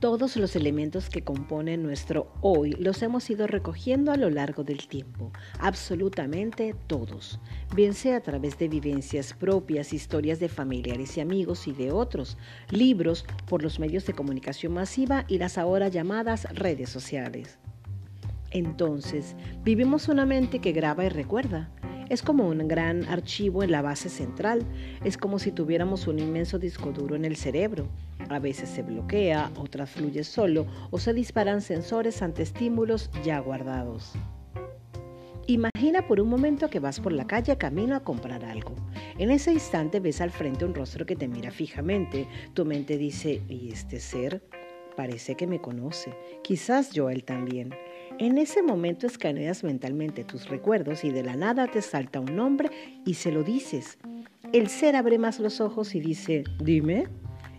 Todos los elementos que componen nuestro hoy los hemos ido recogiendo a lo largo del tiempo, absolutamente todos, bien sea a través de vivencias propias, historias de familiares y amigos y de otros, libros por los medios de comunicación masiva y las ahora llamadas redes sociales. Entonces, vivimos una mente que graba y recuerda, es como un gran archivo en la base central. Es como si tuviéramos un inmenso disco duro en el cerebro. A veces se bloquea, otras fluye solo o se disparan sensores ante estímulos ya guardados. Imagina por un momento que vas por la calle camino a comprar algo. En ese instante ves al frente un rostro que te mira fijamente. Tu mente dice, ¿y este ser? Parece que me conoce. Quizás yo él también. En ese momento escaneas mentalmente tus recuerdos y de la nada te salta un nombre y se lo dices. El ser abre más los ojos y dice, dime.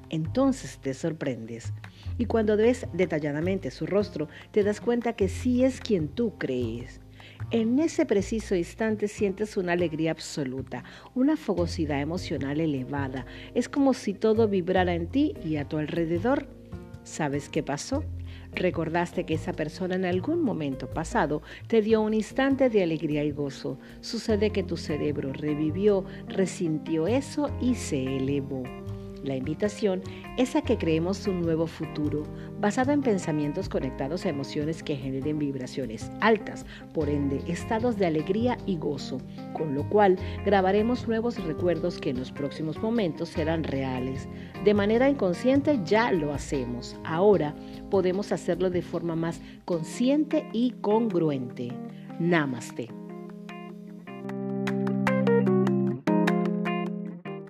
Entonces te sorprendes. Y cuando ves detalladamente su rostro, te das cuenta que sí es quien tú crees. En ese preciso instante sientes una alegría absoluta, una fogosidad emocional elevada. Es como si todo vibrara en ti y a tu alrededor. ¿Sabes qué pasó? Recordaste que esa persona en algún momento pasado te dio un instante de alegría y gozo. Sucede que tu cerebro revivió, resintió eso y se elevó. La invitación es a que creemos un nuevo futuro basado en pensamientos conectados a emociones que generen vibraciones altas, por ende estados de alegría y gozo, con lo cual grabaremos nuevos recuerdos que en los próximos momentos serán reales. De manera inconsciente ya lo hacemos, ahora podemos hacerlo de forma más consciente y congruente. Namaste.